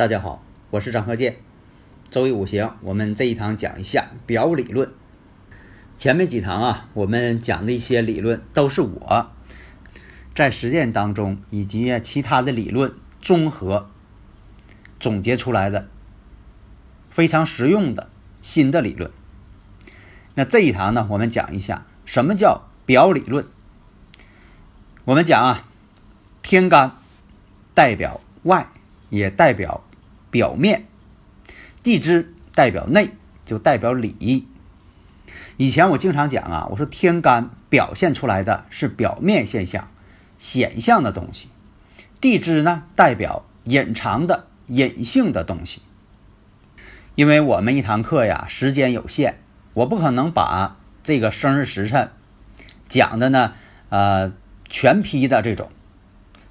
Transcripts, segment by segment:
大家好，我是张鹤剑。周易五行，我们这一堂讲一下表理论。前面几堂啊，我们讲的一些理论都是我在实践当中以及其他的理论综合总结出来的非常实用的新的理论。那这一堂呢，我们讲一下什么叫表理论。我们讲啊，天干代表外，也代表。表面，地支代表内，就代表里。以前我经常讲啊，我说天干表现出来的是表面现象、显象的东西，地支呢代表隐藏的、隐性的东西。因为我们一堂课呀时间有限，我不可能把这个生日时辰讲的呢，呃，全批的这种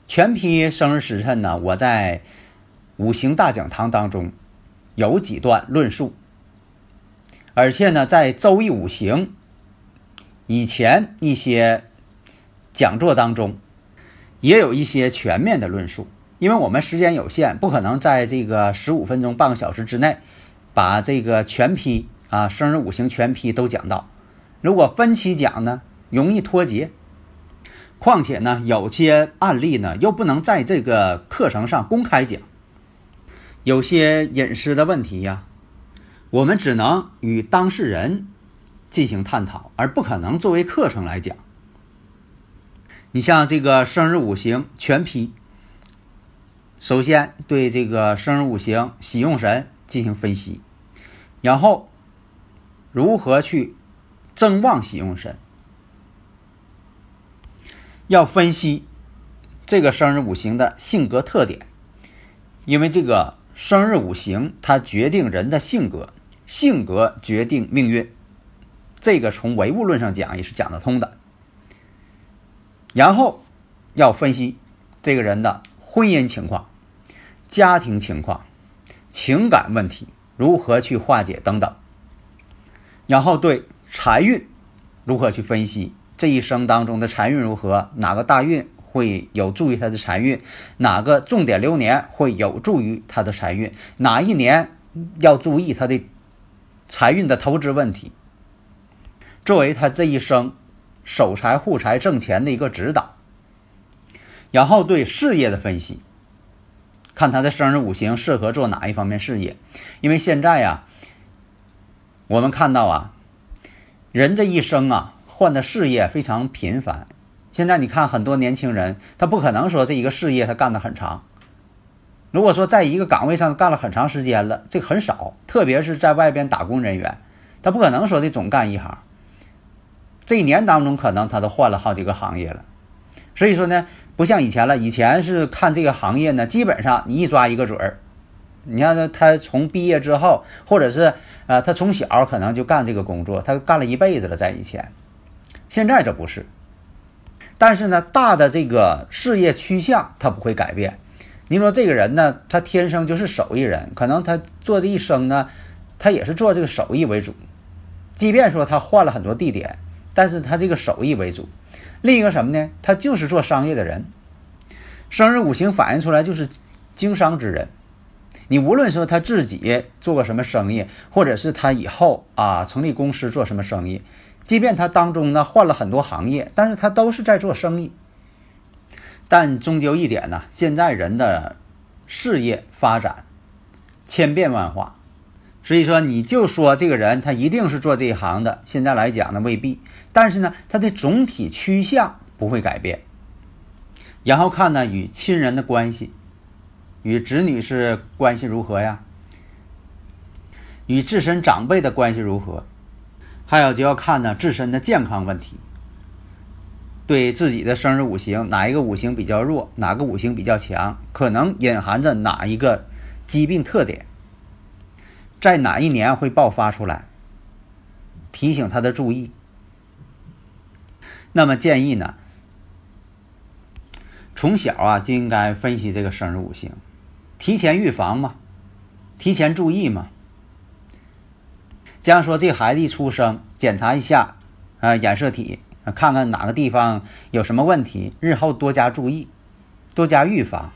全批生日时辰呢，我在。五行大讲堂当中有几段论述，而且呢，在周易五行以前一些讲座当中也有一些全面的论述。因为我们时间有限，不可能在这个十五分钟、半个小时之内把这个全批啊生日五行全批都讲到。如果分期讲呢，容易脱节。况且呢，有些案例呢又不能在这个课程上公开讲。有些隐私的问题呀，我们只能与当事人进行探讨，而不可能作为课程来讲。你像这个生日五行全批，首先对这个生日五行喜用神进行分析，然后如何去增旺喜用神，要分析这个生日五行的性格特点，因为这个。生日五行，它决定人的性格，性格决定命运，这个从唯物论上讲也是讲得通的。然后要分析这个人的婚姻情况、家庭情况、情感问题如何去化解等等。然后对财运如何去分析，这一生当中的财运如何，哪个大运？会有助于他的财运，哪个重点流年会有助于他的财运？哪一年要注意他的财运的投资问题？作为他这一生守财护财挣钱的一个指导。然后对事业的分析，看他的生日五行适合做哪一方面事业？因为现在呀，我们看到啊，人这一生啊换的事业非常频繁。现在你看很多年轻人，他不可能说这一个事业他干得很长。如果说在一个岗位上干了很长时间了，这很少，特别是在外边打工人员，他不可能说的总干一行。这一年当中，可能他都换了好几个行业了。所以说呢，不像以前了，以前是看这个行业呢，基本上你一抓一个准儿。你看他，他从毕业之后，或者是呃，他从小可能就干这个工作，他干了一辈子了，在以前。现在这不是。但是呢，大的这个事业趋向他不会改变。您说这个人呢，他天生就是手艺人，可能他做这一生呢，他也是做这个手艺为主。即便说他换了很多地点，但是他这个手艺为主。另一个什么呢？他就是做商业的人。生日五行反映出来就是经商之人。你无论说他自己做过什么生意，或者是他以后啊成立公司做什么生意。即便他当中呢换了很多行业，但是他都是在做生意。但终究一点呢，现在人的事业发展千变万化，所以说你就说这个人他一定是做这一行的，现在来讲呢未必。但是呢，他的总体趋向不会改变。然后看呢与亲人的关系，与子女是关系如何呀？与自身长辈的关系如何，还有就要看呢自身的健康问题。对自己的生日五行，哪一个五行比较弱，哪个五行比较强，可能隐含着哪一个疾病特点，在哪一年会爆发出来，提醒他的注意。那么建议呢，从小啊就应该分析这个生日五行，提前预防嘛，提前注意嘛。这样说，这孩子一出生，检查一下啊染色体，看看哪个地方有什么问题，日后多加注意，多加预防。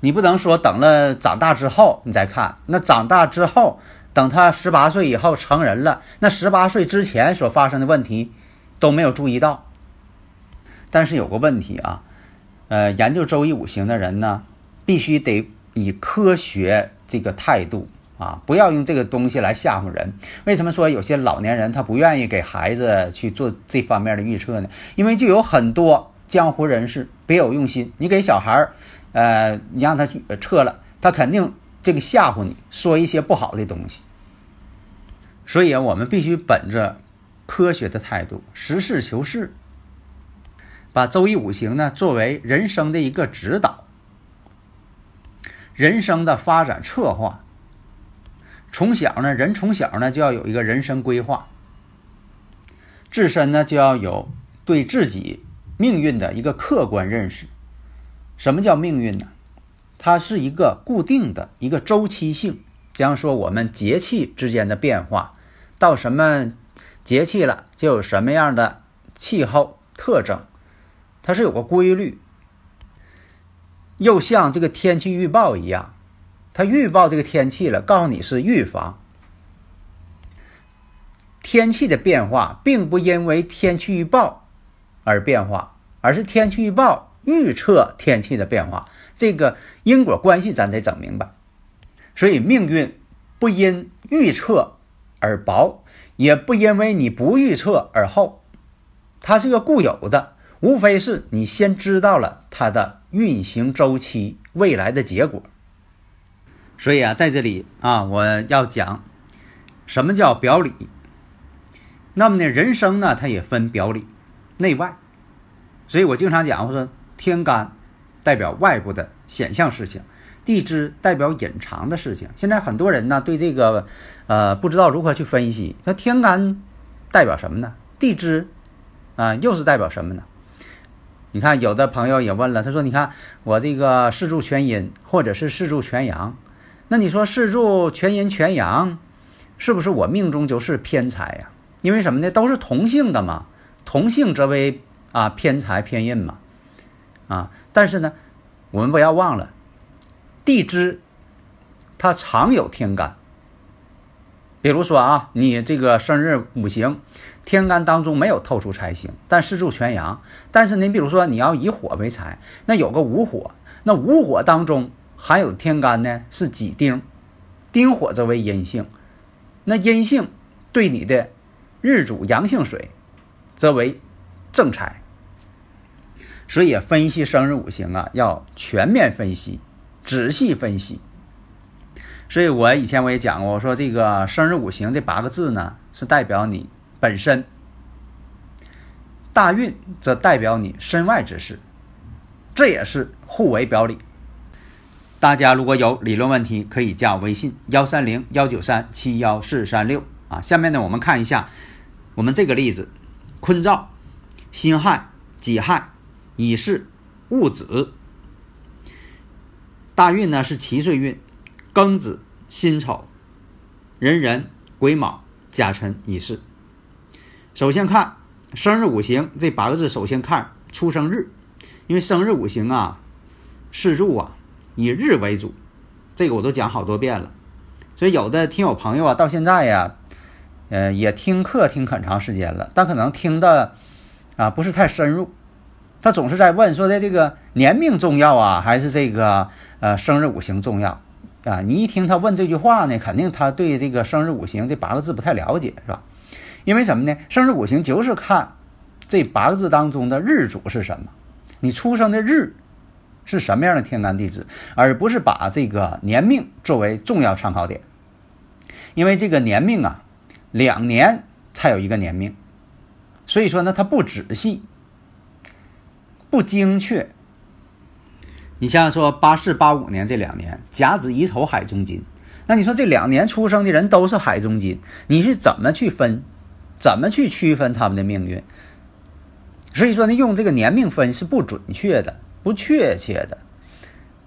你不能说等了长大之后你再看，那长大之后，等他十八岁以后成人了，那十八岁之前所发生的问题都没有注意到。但是有个问题啊，呃，研究周易五行的人呢，必须得以科学这个态度。啊，不要用这个东西来吓唬人。为什么说有些老年人他不愿意给孩子去做这方面的预测呢？因为就有很多江湖人士别有用心。你给小孩儿，呃，你让他去测了，他肯定这个吓唬你，说一些不好的东西。所以啊，我们必须本着科学的态度，实事求是，把周易五行呢作为人生的一个指导，人生的发展策划。从小呢，人从小呢就要有一个人生规划，自身呢就要有对自己命运的一个客观认识。什么叫命运呢？它是一个固定的一个周期性。比方说，我们节气之间的变化，到什么节气了，就有什么样的气候特征，它是有个规律。又像这个天气预报一样。他预报这个天气了，告诉你是预防。天气的变化并不因为天气预报而变化，而是天气预报预测天气的变化。这个因果关系咱得整明白。所以命运不因预测而薄，也不因为你不预测而厚，它是个固有的，无非是你先知道了它的运行周期，未来的结果。所以啊，在这里啊，我要讲什么叫表里。那么呢，人生呢，它也分表里、内外。所以我经常讲，我说天干代表外部的显象事情，地支代表隐藏的事情。现在很多人呢，对这个呃不知道如何去分析。那天干代表什么呢？地支啊，又是代表什么呢？你看，有的朋友也问了，他说：“你看我这个四柱全阴，或者是四柱全阳。”那你说四柱全阴全阳，是不是我命中就是偏财呀？因为什么呢？都是同性的嘛，同性则为啊偏财偏印嘛，啊！但是呢，我们不要忘了，地支它常有天干。比如说啊，你这个生日五行天干当中没有透出财星，但四柱全阳。但是您比如说你要以火为财，那有个午火，那午火当中。含有天干呢是己丁，丁火则为阴性，那阴性对你的日主阳性水，则为正财。所以分析生日五行啊，要全面分析，仔细分析。所以我以前我也讲过，我说这个生日五行这八个字呢，是代表你本身；大运则代表你身外之事，这也是互为表里。大家如果有理论问题，可以加我微信幺三零幺九三七幺四三六啊。下面呢，我们看一下我们这个例子：坤兆、辛亥、己亥、乙巳、戊子。大运呢是七岁运，庚子、辛丑、壬壬、癸卯、甲辰、乙巳。首先看生日五行这八个字，首先看出生日，因为生日五行啊，四柱啊。以日为主，这个我都讲好多遍了，所以有的听友朋友啊，到现在呀，呃，也听课听很长时间了，但可能听的啊不是太深入。他总是在问说的这个年命重要啊，还是这个呃生日五行重要啊？你一听他问这句话呢，肯定他对这个生日五行这八个字不太了解，是吧？因为什么呢？生日五行就是看这八个字当中的日主是什么，你出生的日。是什么样的天干地支，而不是把这个年命作为重要参考点。因为这个年命啊，两年才有一个年命，所以说呢，它不仔细，不精确。你像说八四八五年这两年，甲子乙丑海中金，那你说这两年出生的人都是海中金，你是怎么去分，怎么去区分他们的命运？所以说呢，用这个年命分是不准确的，不确切的。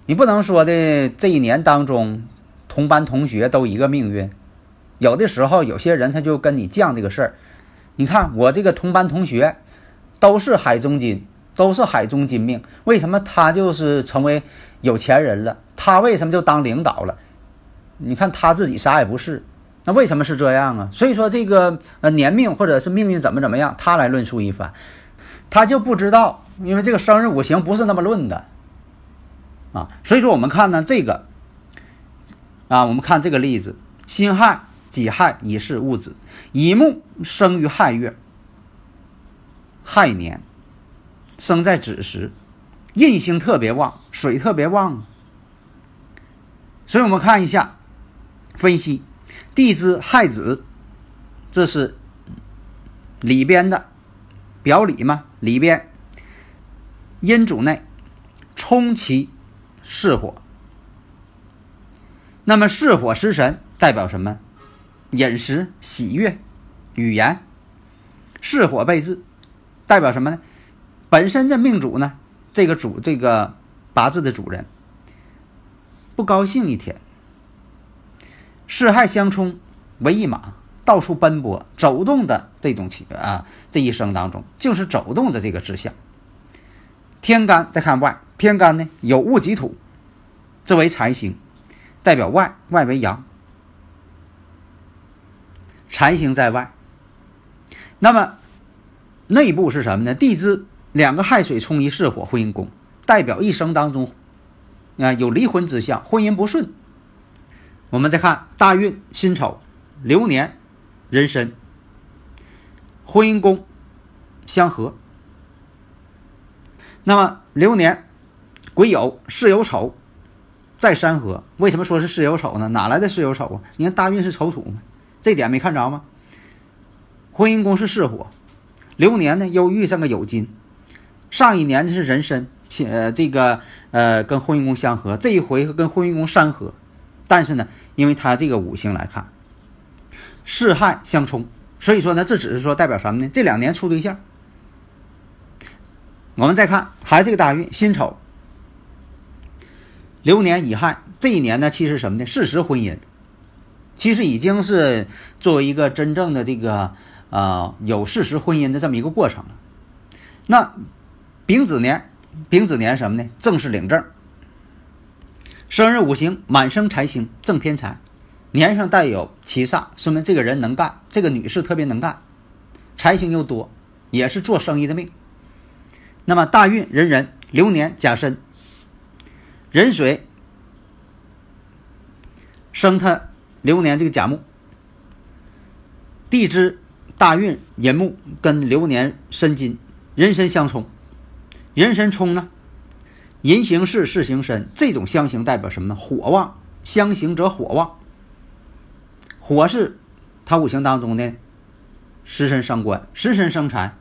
你不能说的这一年当中，同班同学都一个命运。有的时候，有些人他就跟你犟这个事儿。你看我这个同班同学，都是海中金，都是海中金命，为什么他就是成为有钱人了？他为什么就当领导了？你看他自己啥也不是，那为什么是这样啊？所以说这个呃年命或者是命运怎么怎么样，他来论述一番。他就不知道，因为这个生日五行不是那么论的，啊，所以说我们看呢这个，啊，我们看这个例子：辛亥、己亥、乙巳、戊子，乙木生于亥月，亥年，生在子时，印星特别旺，水特别旺，所以我们看一下分析，地支亥子，这是里边的。表里嘛，里边阴主内冲其是火，那么是火食神代表什么？饮食、喜悦、语言。是火被制，代表什么呢？本身这命主呢，这个主这个八字的主人不高兴一天。四害相冲为一马。到处奔波、走动的这种情啊，这一生当中就是走动的这个志向。天干再看外，天干呢有戊己土，这为财星，代表外，外为阳，财星在外。那么内部是什么呢？地支两个亥水冲一巳火，婚姻宫，代表一生当中啊有离婚之象，婚姻不顺。我们再看大运辛丑流年。人参，婚姻宫相合。那么流年癸酉巳酉丑在山河，为什么说是巳酉丑呢？哪来的巳酉丑啊？你看大运是丑土？这点没看着吗？婚姻宫是巳火，流年呢又遇上个酉金，上一年是人参，呃这个呃跟婚姻宫相合，这一回跟婚姻宫山合，但是呢，因为他这个五行来看。巳亥相冲，所以说呢，这只是说代表什么呢？这两年处对象。我们再看，还是个大运，辛丑，流年乙亥，这一年呢，其实什么呢？事实婚姻，其实已经是作为一个真正的这个啊有事实婚姻的这么一个过程了。那丙子年，丙子年什么呢？正式领证，生日五行满生财星，正偏财。年上带有七煞，说明这个人能干，这个女士特别能干，财星又多，也是做生意的命。那么大运壬人流年甲申，壬水生他流年这个甲木，地支大运寅木跟流年申金壬申相冲，壬申冲呢，寅行事，事行申，这种相刑代表什么呢？火旺，相刑则火旺。火是，它五行当中的食神伤官，食神生财。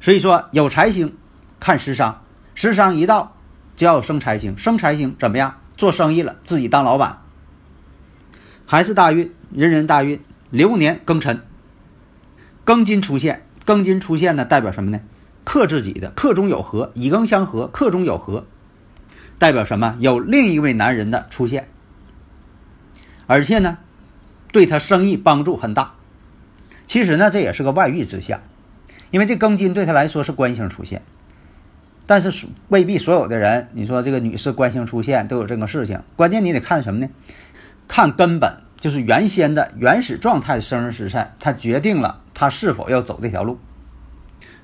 所以说有财星，看食伤，食伤一到就要生财星，生财星怎么样？做生意了，自己当老板。还是大运，人人大运，流年庚辰，庚金出现，庚金出现呢，代表什么呢？克自己的，克中有合，乙庚相合，克中有合，代表什么？有另一位男人的出现，而且呢。对他生意帮助很大，其实呢，这也是个外遇之象，因为这庚金对他来说是官星出现，但是未必所有的人，你说这个女士官星出现都有这个事情，关键你得看什么呢？看根本，就是原先的原始状态生日时辰，它决定了他是否要走这条路，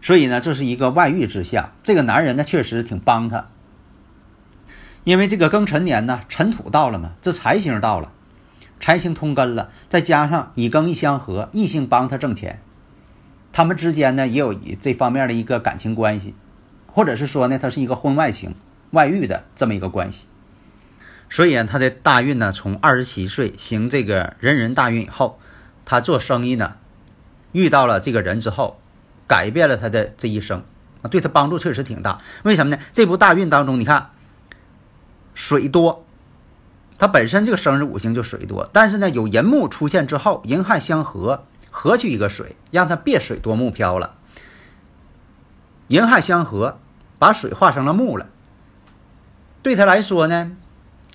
所以呢，这是一个外遇之下。这个男人呢，确实挺帮他，因为这个庚辰年呢，辰土到了嘛，这财星到了。财星通根了，再加上乙庚一相合，异性帮他挣钱，他们之间呢也有这方面的一个感情关系，或者是说呢，他是一个婚外情、外遇的这么一个关系。所以啊，他的大运呢，从二十七岁行这个人人大运以后，他做生意呢，遇到了这个人之后，改变了他的这一生，对他帮助确实挺大。为什么呢？这部大运当中，你看水多，他本身这个生日五行就水多，但是呢，有寅木出现之后，寅亥相合，合去一个水，让他别水多木漂了。寅亥相合，把水化成了木了。对他来说呢？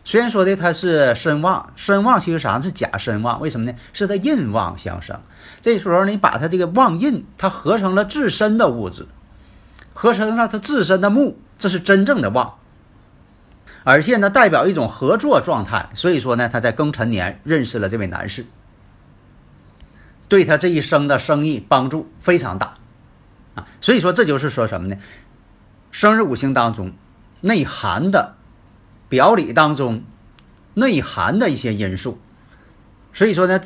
虽然说的他是身旺，身旺其实啥是假身旺？为什么呢？是他印旺相生。这时候你把他这个旺印，它合成了自身的物质，合成了他自身的木，这是真正的旺。而且呢，代表一种合作状态。所以说呢，他在庚辰年认识了这位男士，对他这一生的生意帮助非常大啊。所以说，这就是说什么呢？生日五行当中内涵的。表里当中内涵的一些因素，所以说呢，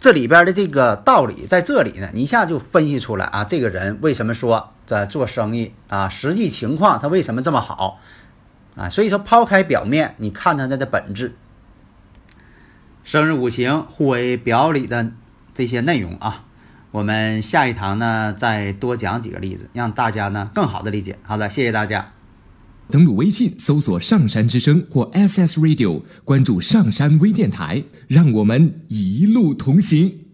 这里边的这个道理在这里呢，你一下就分析出来啊，这个人为什么说在做生意啊，实际情况他为什么这么好啊？所以说抛开表面，你看它的本质，生日五行互为表里的这些内容啊，我们下一堂呢再多讲几个例子，让大家呢更好的理解。好的，谢谢大家。登录微信，搜索“上山之声”或 SS Radio，关注上山微电台，让我们一路同行。